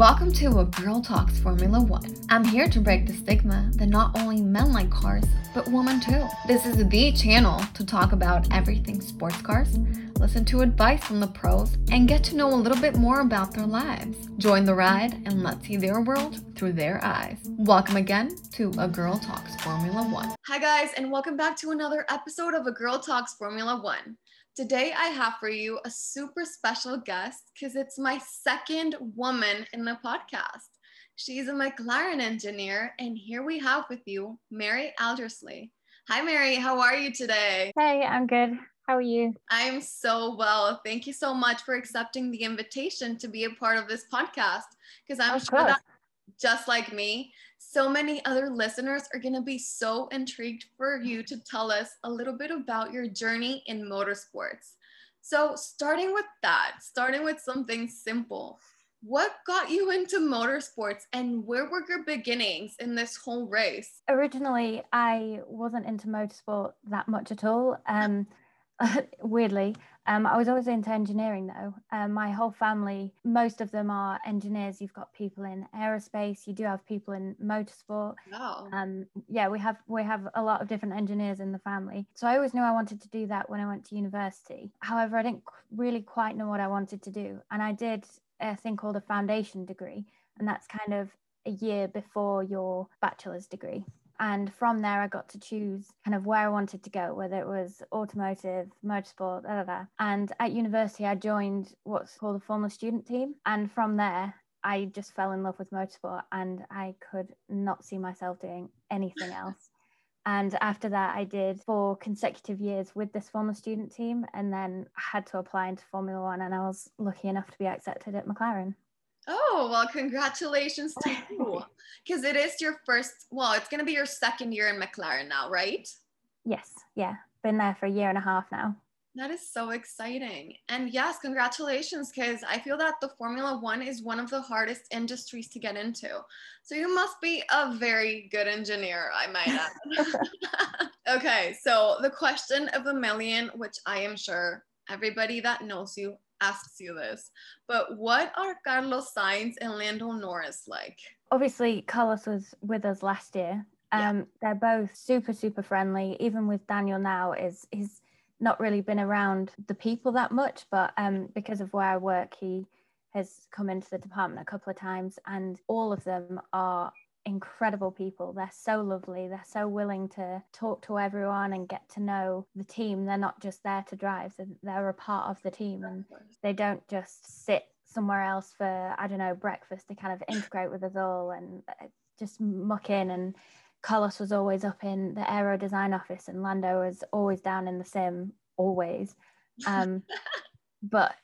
Welcome to A Girl Talks Formula One. I'm here to break the stigma that not only men like cars, but women too. This is the channel to talk about everything sports cars, listen to advice from the pros, and get to know a little bit more about their lives. Join the ride and let's see their world through their eyes. Welcome again to A Girl Talks Formula One. Hi, guys, and welcome back to another episode of A Girl Talks Formula One. Today, I have for you a super special guest because it's my second woman in the podcast. She's a McLaren engineer, and here we have with you Mary Aldersley. Hi, Mary. How are you today? Hey, I'm good. How are you? I'm so well. Thank you so much for accepting the invitation to be a part of this podcast because I'm Of sure course. that just like me, so many other listeners are going to be so intrigued for you to tell us a little bit about your journey in motorsports. So, starting with that, starting with something simple, what got you into motorsports and where were your beginnings in this whole race? Originally, I wasn't into motorsport that much at all. Um, weirdly, um, I was always into engineering though. Um, my whole family, most of them are engineers. You've got people in aerospace. You do have people in motorsport. Wow. Um, yeah, we have we have a lot of different engineers in the family. So I always knew I wanted to do that when I went to university. However, I didn't really quite know what I wanted to do, and I did a thing called a foundation degree, and that's kind of a year before your bachelor's degree. And from there, I got to choose kind of where I wanted to go, whether it was automotive, motorsport, da. And at university, I joined what's called a Formula Student team. And from there, I just fell in love with motorsport and I could not see myself doing anything else. And after that, I did four consecutive years with this Formula Student team and then had to apply into Formula One. And I was lucky enough to be accepted at McLaren. Oh, well, congratulations to you. Because it is your first, well, it's going to be your second year in McLaren now, right? Yes, yeah, been there for a year and a half now. That is so exciting. And yes, congratulations, because I feel that the Formula One is one of the hardest industries to get into. So you must be a very good engineer, I might add. okay, so the question of a million, which I am sure everybody that knows you asks you this, but what are Carlos Sainz and Lando Norris like? Obviously, Carlos was with us last year. Yeah. Um, They're both super, super friendly. Even with Daniel now, is he's not really been around the people that much, but um, because of where I work, he has come into the department a couple of times, and all of them are incredible people. They're so lovely. They're so willing to talk to everyone and get to know the team. They're not just there to drive; they're, they're a part of the team, and they don't just sit somewhere else for I don't know breakfast to kind of integrate with us all and uh, just muck in. And Carlos was always up in the aero design office, and Lando was always down in the sim, always. Um, but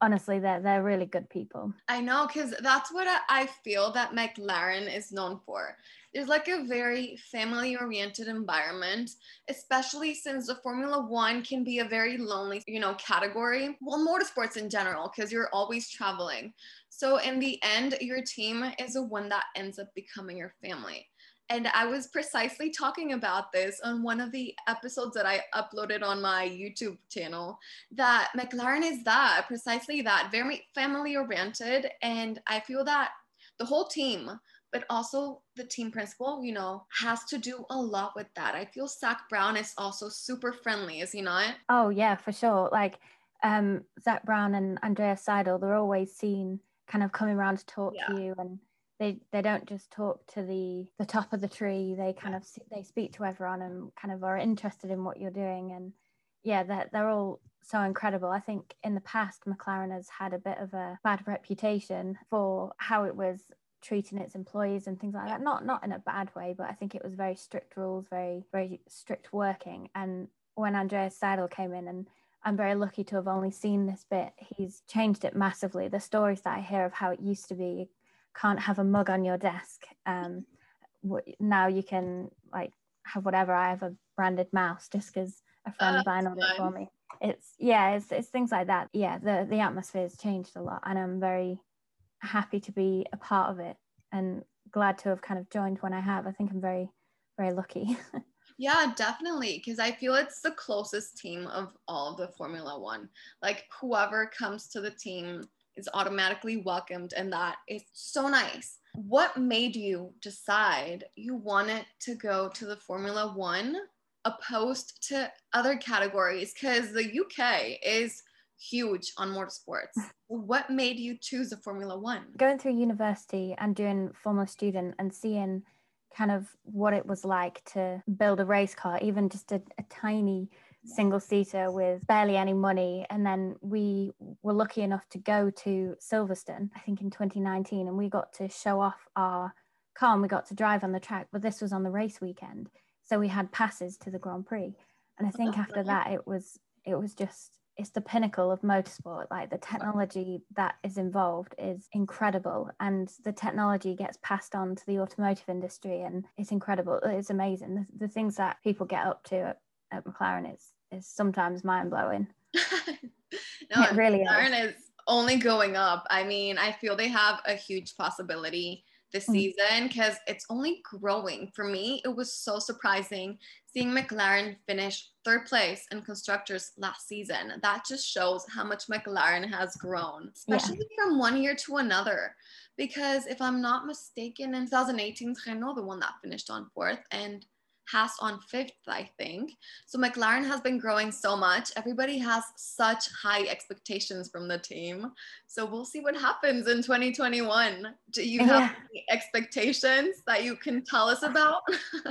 honestly, they're they're really good people. I know, because that's what I- feel that McLaren is known for. There's like a very family oriented environment, especially since the Formula One can be a very lonely, you know, category. Well, motorsports in general, because you're always traveling. So in the end, your team is the one that ends up becoming your family. And I was precisely talking about this on one of the episodes that I uploaded on my YouTube channel that McLaren is that, precisely that, very family oriented. And I feel that the whole team, but also the team principal, you know, has to do a lot with that. I feel Zak Brown is also super friendly, is he not? Oh yeah, for sure. Like um, Zak Brown and Andrea Seidl, they're always seen kind of coming around to talk Yeah. to you, and they they don't just talk to the the top of the tree. They kind of they speak to everyone and kind of are interested in what you're doing. And yeah, they're they're all so incredible. I think in the past, McLaren has had a bit of a bad reputation for how it was treating its employees and things like that. Not not in a bad way, but I think it was very strict rules, very very strict working. And when Andreas Seidl came in and I'm very lucky to have only seen this bit. He's changed it massively. The stories that I hear of how it used to be, can't have a mug on your desk. Um, now you can like have whatever. I have a branded mouse just because a friend Oh, vinyl it for me. It's yeah, it's it's things like that. Yeah, the the atmosphere has changed a lot, and I'm very happy to be a part of it and glad to have kind of joined when I have. I think I'm very very lucky. Yeah, definitely. Because I feel it's the closest team of all of the Formula One. Like whoever comes to the team is automatically welcomed and that is so nice. What made you decide you wanted to go to the formula one opposed to other categories? Because the uk is huge on motorsports. What made you choose a formula one? Going through university and doing formula student and seeing kind of what it was like to build a race car even just a, a tiny single seater with barely any money. And then we were lucky enough to go to Silverstone, I think in 2019, and we got to show off our car and we got to drive on the track. But this was on the race weekend. So we had passes to the Grand Prix. And I think after that it was it was just it's the pinnacle of motorsport like the technology that is involved is incredible and the technology gets passed on to the automotive industry and it's incredible it's amazing the, the things that people get up to at, at mclaren is is sometimes mind blowing. no, it really McLaren is. is only going up. I mean, I feel they have a huge possibility this mm. season because it's only growing. For me, it was so surprising seeing McLaren finish third place in constructors last season. That just shows how much McLaren has grown, especially yeah. from one year to another. Because if I'm not mistaken, in 2018, Renault the one that finished on fourth, and Haas on fifth, I think. So McLaren has been growing so much. Everybody has such high expectations from the team. So we'll see what happens in 2021. Do you have yeah. any expectations that you can tell us about?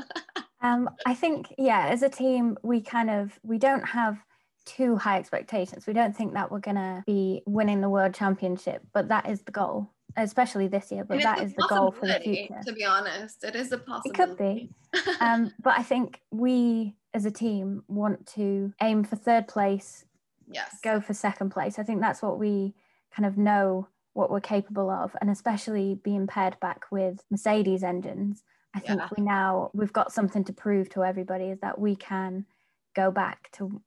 um, I think, yeah, as a team, we kind of we don't have too high expectations. We don't think that we're gonna be winning the world championship, but that is the goal especially this year, but that is the goal for the future. To be honest, it is a possibility. It could be. um, but I think we as a team want to aim for third place. Yes. Go for second place. I think that's what we kind of know what we're capable of, and especially being paired back with Mercedes engines. I think yeah. we now we've got something to prove to everybody is that we can go back to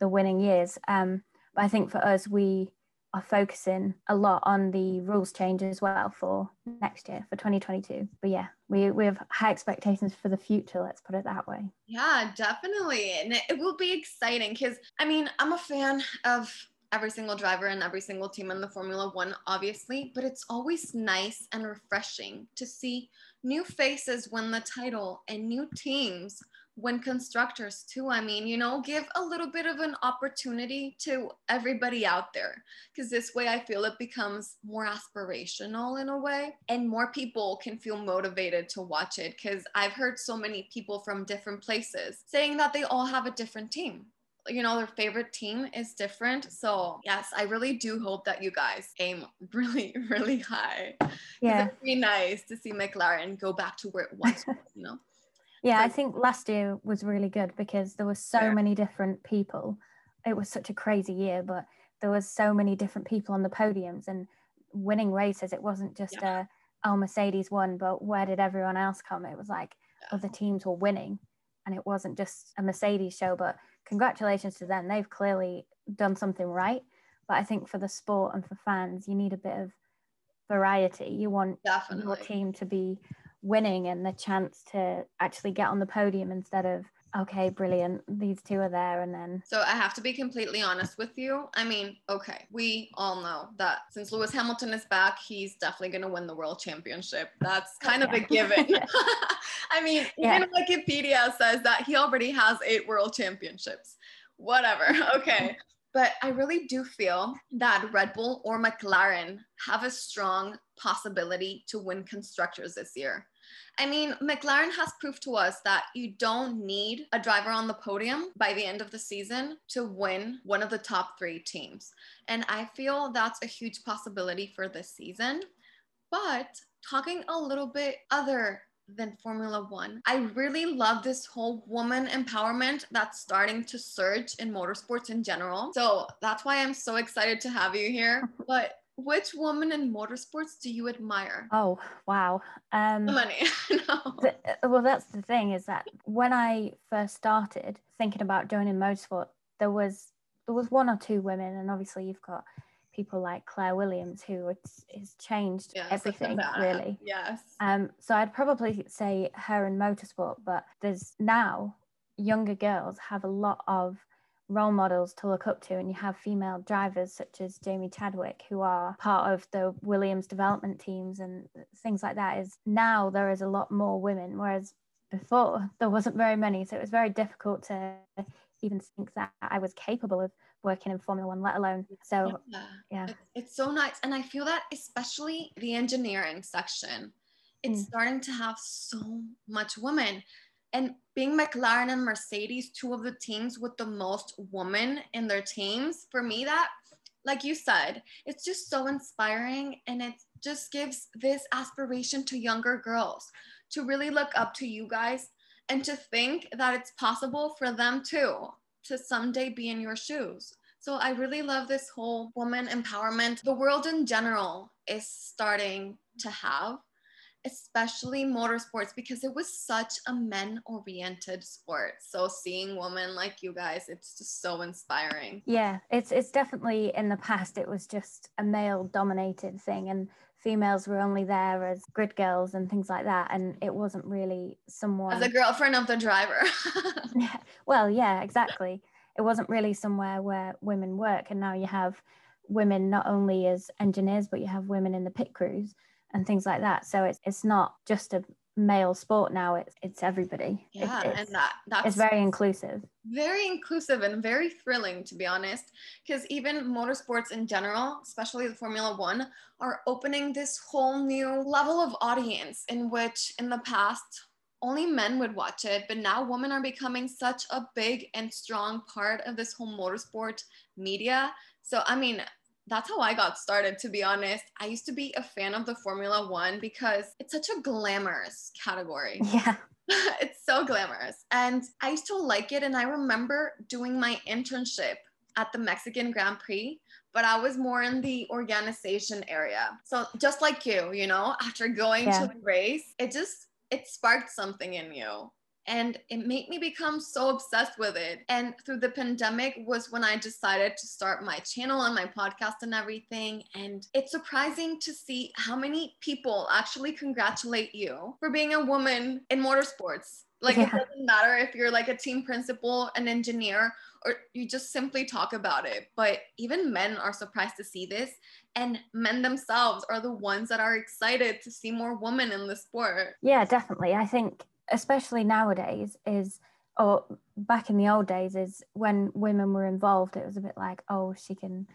the winning years. Um, but I think for us, we are focusing a lot on the rules change as well for next year for 2022 but yeah we, we have high expectations for the future let's put it that way. Yeah definitely. And it will be exciting because i mean i'm a fan of every single driver and every single team in the formula one obviously but it's always nice and refreshing to see new faces win the title and new teams when constructors too i mean you know give a little bit of an opportunity to everybody out there because this way i feel it becomes more aspirational in a way and more people can feel motivated to watch it because i've heard so many people from different places saying that they all have a different team. You know their favorite team is different. So yes i really do hope that you guys aim really really high. Yeah. it'd be nice to see mclaren go back to where it was you know yeah, I think last year was really good because there were so yeah. many different people. It was such a crazy year, but there was so many different people on the podiums and winning races. It wasn't just yeah. a oh Mercedes won, but where did everyone else come? It was like yeah. other teams were winning, and it wasn't just a Mercedes show. But congratulations to them; they've clearly done something right. But I think for the sport and for fans, you need a bit of variety. You want Definitely. your team to be winning and the chance to actually get on the podium instead of okay brilliant these two are there and then so i have to be completely honest with you. I mean okay we all know that since lewis hamilton is back he's definitely going to win the world championship. That's oh, kind of a given. I mean yeah. even wikipedia says that he already has eight world championships. Whatever okay. But I really do feel that Red Bull or McLaren have a strong possibility to win constructors this year. I mean, McLaren has proved to us that you don't need a driver on the podium by the end of the season to win one of the top three teams. And I feel that's a huge possibility for this season. But talking a little bit other than Formula One. I really love this whole woman empowerment that's starting to surge in motorsports in general. So that's why I'm so excited to have you here. But which woman in motorsports do you admire? Oh, wow. Um, money. no. uh, well, that's the thing is that when I first started thinking about joining motorsport, there was there was one or two women, and obviously you've got people like Claire Williams, who it's changed yes, everything really. Yes. Um, so I'd probably say her in motorsport, but there's now younger girls have a lot of role models to look up to and you have female drivers such as Jamie Chadwick who are part of the Williams development teams and things like that is now there is a lot more women whereas before there wasn't very many so it was very difficult to even think that I was capable of working in Formula One, let alone. So, yeah, yeah. It's, it's, so nice. And I feel that especially the engineering section, it's mm. starting to have so much women. And being McLaren and Mercedes, two of the teams with the most women in their teams, for me, that, like you said, it's just so inspiring and it just gives this aspiration to younger girls to really look up to you guys and to think that it's possible for them too to someday be in your shoes. So I really love this whole woman empowerment. The world in general is starting to have, especially motorsports, because it was such a men oriented sport. So seeing women like you guys, it's just so inspiring. Yeah, it's it's definitely in the past it was just a male dominated thing and females were only there as grid girls and things like that and it wasn't really someone as a girlfriend of the driver yeah. well yeah exactly it wasn't really somewhere where women work and now you have women not only as engineers but you have women in the pit crews and things like that. So it's, it's not just a male sport now it's it's everybody. Yeah and that that's it's very inclusive. Very inclusive and very thrilling to be honest because even motorsports in general especially the formula one are opening this whole new level of audience in which in the past only men would watch it but now women are becoming such a big and strong part of this whole motorsport media. So i mean that's how I got started, to be honest. I used to be a fan of the Formula One because it's such a glamorous category. Yeah. it's so glamorous. And I used to like it. And I remember doing my internship at the Mexican Grand Prix, but I was more in the organization area. So just like you, you know, after going yeah. to the race, it just it sparked something in you and it made me become so obsessed with it. And through the pandemic was when i decided to start my channel and my podcast and everything. And it's surprising to see how many people actually congratulate you for being a woman in motorsports. Like yeah. it doesn't matter if you're like a team principal an engineer or you just simply talk about it. But even men are surprised to see this. And men themselves are the ones that are excited to see more women in the sport. Yeah definitely. I think especially nowadays is or back in the old days is when women were involved it was a bit like oh she can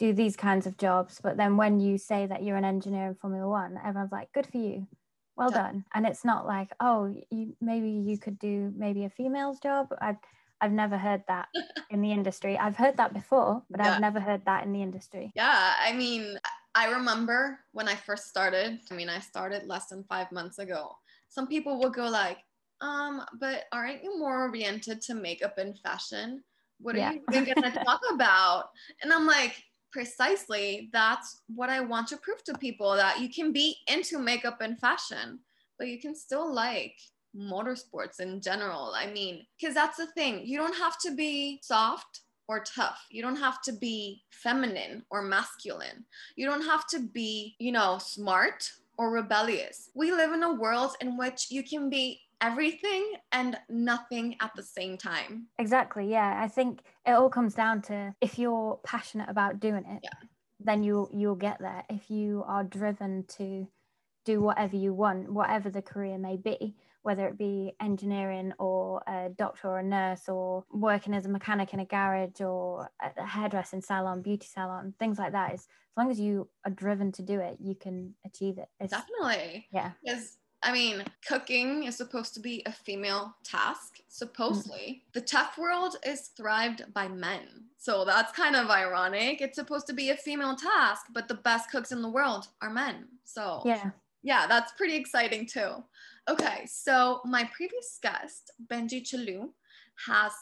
do these kinds of jobs. But then when you say that you're an engineer in formula one everyone's like good for you. Well done. And it's not like oh you maybe you could do maybe a female's job. I've i've never heard that in the industry. I've heard that before but yeah. i've never heard that in the industry. Yeah i mean i remember when i first started i mean i started less than five months ago some people will go like, um, but aren't you more oriented to makeup and fashion? What are yeah. you even gonna talk about? And I'm like, precisely, that's what I want to prove to people that you can be into makeup and fashion, but you can still like motorsports in general. I mean, because that's the thing, you don't have to be soft or tough. You don't have to be feminine or masculine. You don't have to be, you know, smart or rebellious. We live in a world in which you can be everything and nothing at the same time. Exactly. Yeah. I think it all comes down to if you're passionate about doing it, yeah. then you you'll get there. If you are driven to do whatever you want, whatever the career may be, whether it be engineering or a doctor or a nurse or working as a mechanic in a garage or a hairdressing salon, beauty salon, things like that. Is as long as you are driven to do it, you can achieve it. It's, Definitely. Yeah. Because I mean, cooking is supposed to be a female task, supposedly. Mm. The tough world is thrived by men. So that's kind of ironic. It's supposed to be a female task, but the best cooks in the world are men. So, yeah. Yeah, that's pretty exciting too. Okay, so my previous guest, Benji Chalu, has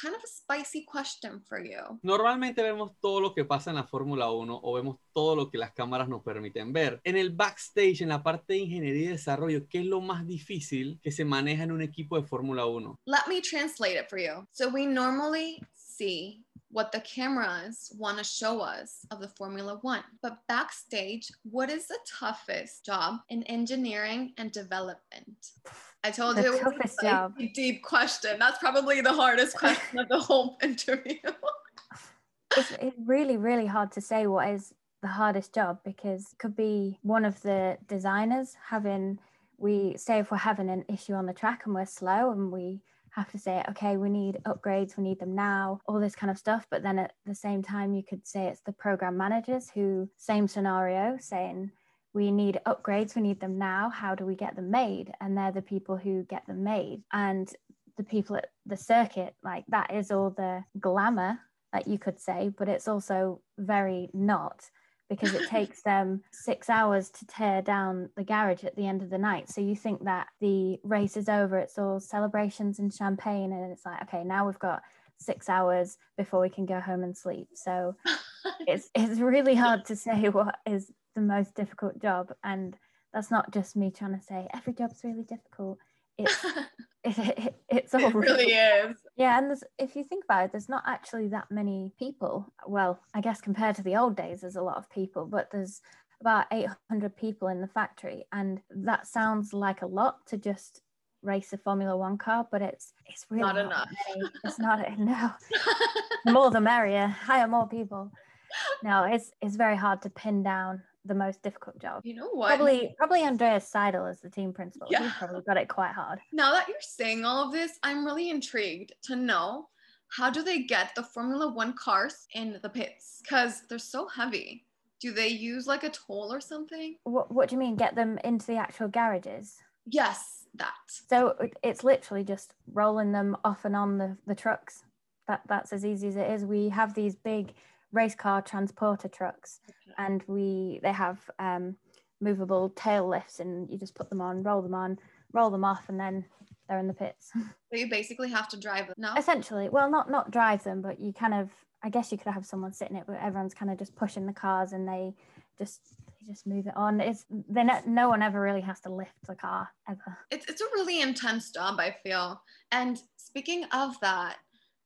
kind of a spicy question for you. Normalmente vemos todo lo que pasa en la Fórmula 1 o vemos todo lo que las cámaras nos permiten ver. En el backstage, en la parte de ingeniería y desarrollo, ¿qué es lo más difícil que se maneja en un equipo de Fórmula 1? Let me translate it for you. So we normally see what the cameras want to show us of the Formula One. But backstage, what is the toughest job in engineering and development? I told The you it was a deep question. That's probably the hardest question of the whole interview. it's, it's really really hard to say what is the hardest job because it could be one of the designers having we say if we're having an issue on the track and we're slow and we have to say okay we need upgrades we need them now all this kind of stuff but then at the same time you could say it's the program managers who same scenario saying we need upgrades we need them now how do we get them made? And they're the people who get them made. And the people at the circuit like that is all the glamour that you could say but it's also very not because it takes them six hours to tear down the garage at the end of the night. So you think that the race is over it's all celebrations and champagne and it's like okay now we've got six hours before we can go home and sleep. So it's it's really hard to say what is the most difficult job. And that's not just me trying to say every job's really difficult. It's it, it, it's all it really is. yeah and there's, if you think about it there's not actually that many people well i guess compared to the old days there's a lot of people but there's about 800 people in the factory and that sounds like a lot to just race a formula one car but it's it's really Not not, enough. many. it's not no the more the merrier hire more people no it's it's very hard to pin down the most difficult job you know what? probably probably andreas seidl as the team principal Yeah. he's probably got it quite hard now that you're saying all of this, I'm really intrigued to know how do they get the Formula One cars in the pits? Because they're so heavy. Do they use like a toll or something? what, what do you mean get them into the actual garages Yes, that. So it's literally just rolling them off and on the, the trucks. That that's as easy as it is. We have these big race car transporter trucks, and we they have um, movable tail lifts, and you just put them on, roll them on, roll them off, and then they're in the pits. So you basically have to drive them. No? Essentially, well, not not drive them, but you kind of. I guess you could have someone sitting it, but everyone's kind of just pushing the cars, and they just they just move it on. It's they no, no one ever really has to lift the car ever. It's, it's a really intense job, I feel. And speaking of that,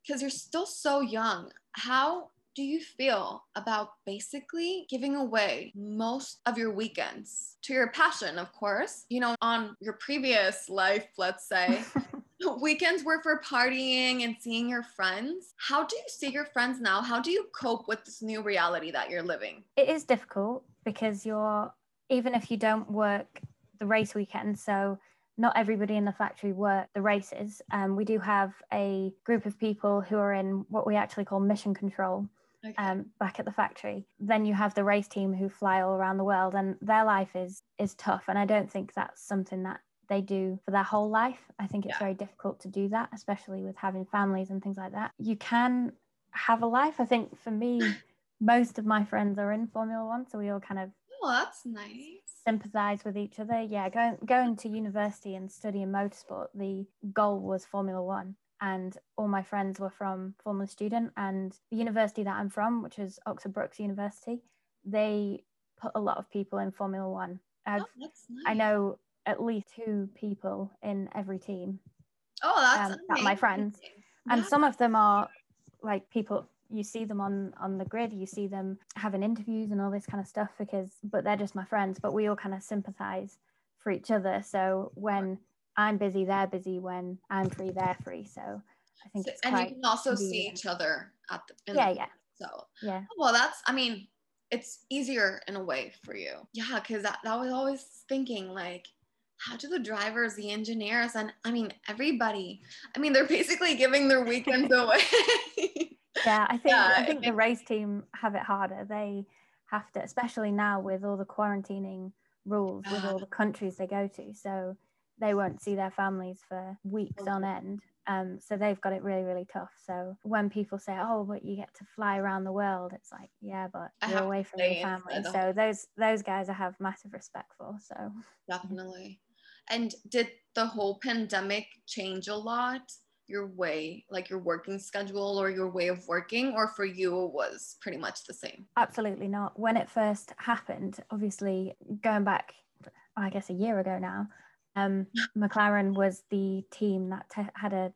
because you're still so young, how do you feel about basically giving away most of your weekends to your passion, of course? You know, on your previous life, let's say, weekends were for partying and seeing your friends. How do you see your friends now? How do you cope with this new reality that you're living? it is difficult because you're even if you don't work the race weekend so not everybody in the factory work the races um, we do have a group of people who are in what we actually call mission control Okay. um, back at the factory then you have the race team who fly all around the world and their life is is tough and i don't think that's something that they do for their whole life i think it's Yeah. very difficult to do that especially with having families and things like that you can have a life i think for me most of my friends are in formula one so we all kind of oh, that's nice. sympathize with each other yeah going going to university and studying motorsport the goal was formula one and all my friends were from formula student and the university that i'm from which is oxford brookes university they put a lot of people in formula one I've, Oh, nice. i know at least two people in every team Oh, that's um, that my friends. and Yeah. some of them are like people you see them on on the grid you see them having interviews and all this kind of stuff because but they're just my friends but we all kind of sympathize for each other so when i'm busy they're busy when i'm free they're free. So i think So- it's and you can also see each other at the yeah the- yeah. so yeah. well that's i mean it's easier in a way for you. Yeah because that, that was always thinking like how do the drivers the engineers and i mean everybody i mean they're basically giving their weekends away. Yeah i think Yeah, i think the race team have it harder. They have to especially now with all the quarantining rules with Ah. all the countries they go to. So they won't see their families for weeks on end. Um, so they've got it really really tough. So when people say oh but you get to fly around the world it's like yeah but I you're away from your family. so those those guys i have massive respect for so. Definitely. And did the whole pandemic change a lot your way like your working schedule or your way of working or for you it was pretty much the same? Absolutely not. When it first happened, obviously going back, I guess a year ago now, um, McLaren was the team that te- had a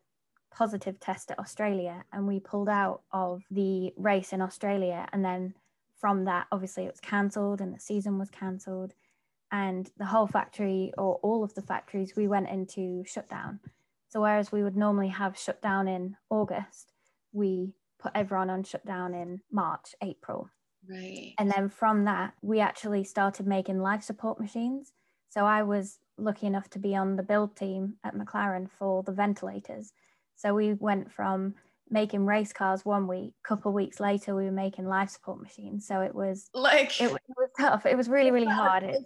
positive test at Australia and we pulled out of the race in Australia. And then from that, obviously, it was cancelled and the season was cancelled. And the whole factory, or all of the factories, we went into shutdown. So, whereas we would normally have shutdown in August, we put everyone on shutdown in March, April. Right. And then from that, we actually started making life support machines. So I was lucky enough to be on the build team at McLaren for the ventilators. So we went from making race cars one week, a couple weeks later we were making life support machines. So it was like it, it was tough. It was really really hard. It,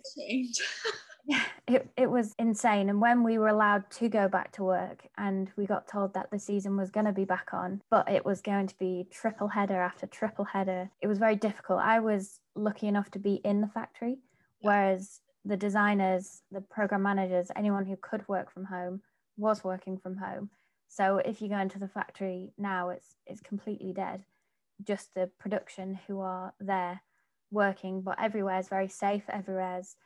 it, it was insane. And when we were allowed to go back to work and we got told that the season was going to be back on, but it was going to be triple header after triple header, it was very difficult. I was lucky enough to be in the factory, whereas the designers, the program managers, anyone who could work from home was working from home. So if you go into the factory now, it's it's completely dead. Just the production who are there working, but everywhere is very safe. Everywhere's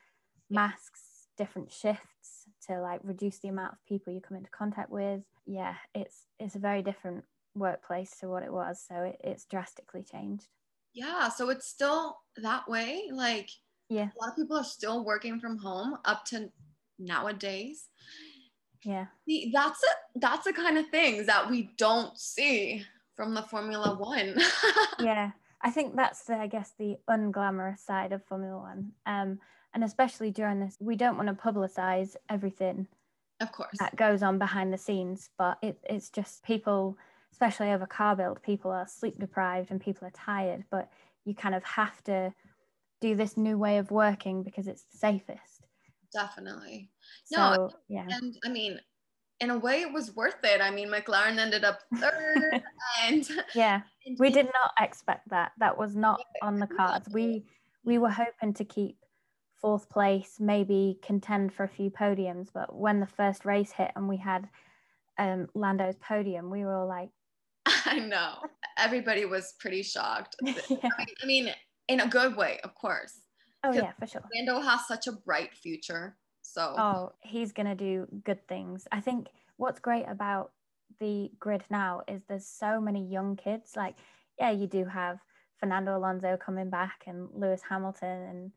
masks, different shifts to like reduce the amount of people you come into contact with. Yeah, it's it's a very different workplace to what it was. So it, it's drastically changed. Yeah, so it's still that way. Like yeah, a lot of people are still working from home up to nowadays. Yeah. See, that's a that's the kind of things that we don't see from the Formula One. yeah. I think that's the, I guess, the unglamorous side of Formula One. Um, and especially during this, we don't want to publicize everything of course that goes on behind the scenes, but it, it's just people, especially over car build, people are sleep deprived and people are tired, but you kind of have to do this new way of working because it's the safest. Definitely. So, no, yeah. And I mean, in a way, it was worth it. I mean, McLaren ended up third, and yeah, and we did not expect that. That was not on the cards. We we were hoping to keep fourth place, maybe contend for a few podiums. But when the first race hit and we had um, Lando's podium, we were all like, I know. Everybody was pretty shocked. yeah. I mean, in a good way, of course. Oh yeah, for sure. Lando has such a bright future. So Oh, he's gonna do good things. I think what's great about the grid now is there's so many young kids. Like, yeah, you do have Fernando Alonso coming back and Lewis Hamilton and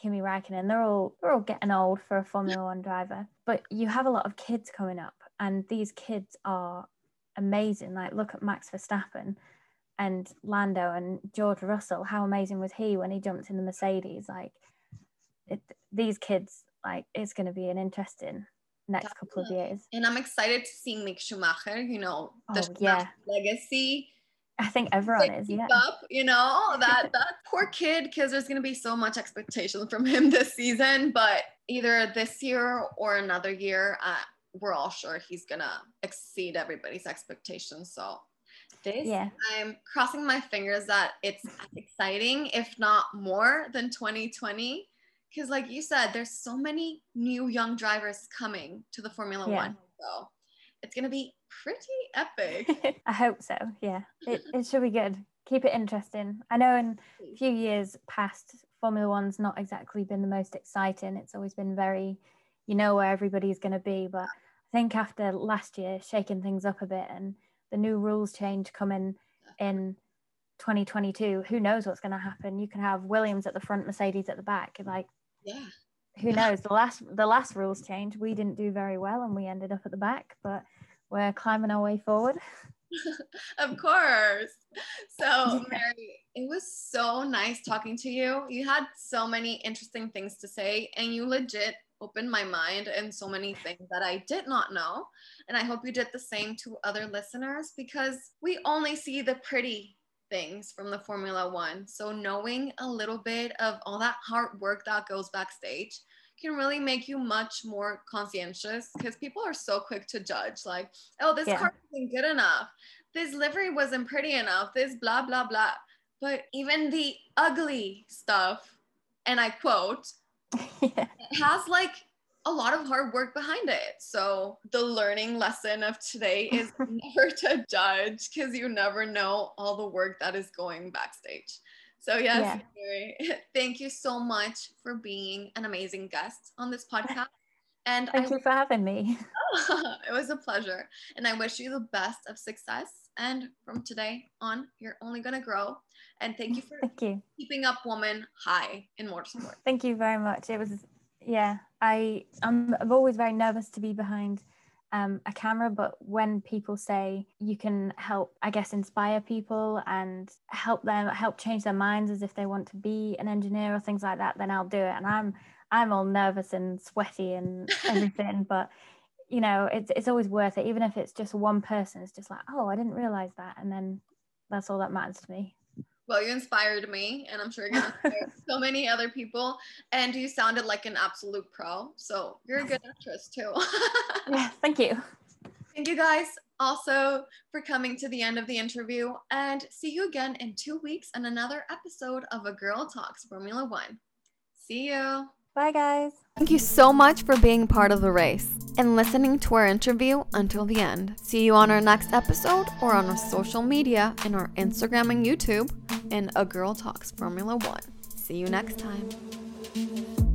Kimi Raikkonen. They're all they're all getting old for a Formula One driver. But you have a lot of kids coming up, and these kids are amazing. Like, look at Max Verstappen and Lando and George Russell. How amazing was he when he jumped in the Mercedes? Like, it, these kids, like, it's going to be an interesting next Definitely. couple of years. And I'm excited to see Mick Schumacher. You know, the oh, yeah. legacy. I think everyone is, yeah. Up, you know, that that poor kid, because there's gonna be so much expectation from him this season. But either this year or another year, uh, we're all sure he's gonna exceed everybody's expectations. So this, yeah, I'm crossing my fingers that it's exciting, if not more than 2020. Because, like you said, there's so many new young drivers coming to the Formula yeah. One. So it's gonna be pretty epic. I hope so. Yeah, it, it should be good. Keep it interesting. I know in a few years past, Formula One's not exactly been the most exciting. It's always been very, you know, where everybody's going to be. But I think after last year, shaking things up a bit and the new rules change coming in 2022, who knows what's going to happen? You can have Williams at the front, Mercedes at the back. Like, yeah who knows the last the last rules change we didn't do very well and we ended up at the back but we're climbing our way forward. of course. So, Mary, it was so nice talking to you. You had so many interesting things to say, and you legit opened my mind and so many things that I did not know. And I hope you did the same to other listeners because we only see the pretty things from the Formula One. So, knowing a little bit of all that hard work that goes backstage can really make you much more conscientious because people are so quick to judge like oh this yeah. car isn't good enough this livery wasn't pretty enough this blah blah blah but even the ugly stuff and i quote yeah. has like a lot of hard work behind it so the learning lesson of today is never to judge because you never know all the work that is going backstage so, yes, yeah. thank you so much for being an amazing guest on this podcast. And Thank I, you for having me. it was a pleasure. And I wish you the best of success. And from today on, you're only going to grow. And thank you for Thank you. keeping up woman high in motorsport. Thank you very much. It was, yeah, I, I'm, I'm always very nervous to be behind um, a camera, but when people say you can help, I guess, inspire people and help them, help change their minds as if they want to be an engineer or things like that, then I'll do it. And I'm, I'm all nervous and sweaty and everything, but you know, it's it's always worth it, even if it's just one person. It's just like, oh, I didn't realize that, and then that's all that matters to me. Well, you inspired me, and I'm sure you're going to inspire so many other people. And you sounded like an absolute pro. So you're a good actress, too. yeah, thank you. Thank you guys also for coming to the end of the interview. And see you again in two weeks on another episode of A Girl Talks Formula One. See you. Bye, guys. Thank you so much for being part of the race and listening to our interview until the end. See you on our next episode or on our social media in our Instagram and YouTube in A Girl Talks Formula One. See you next time.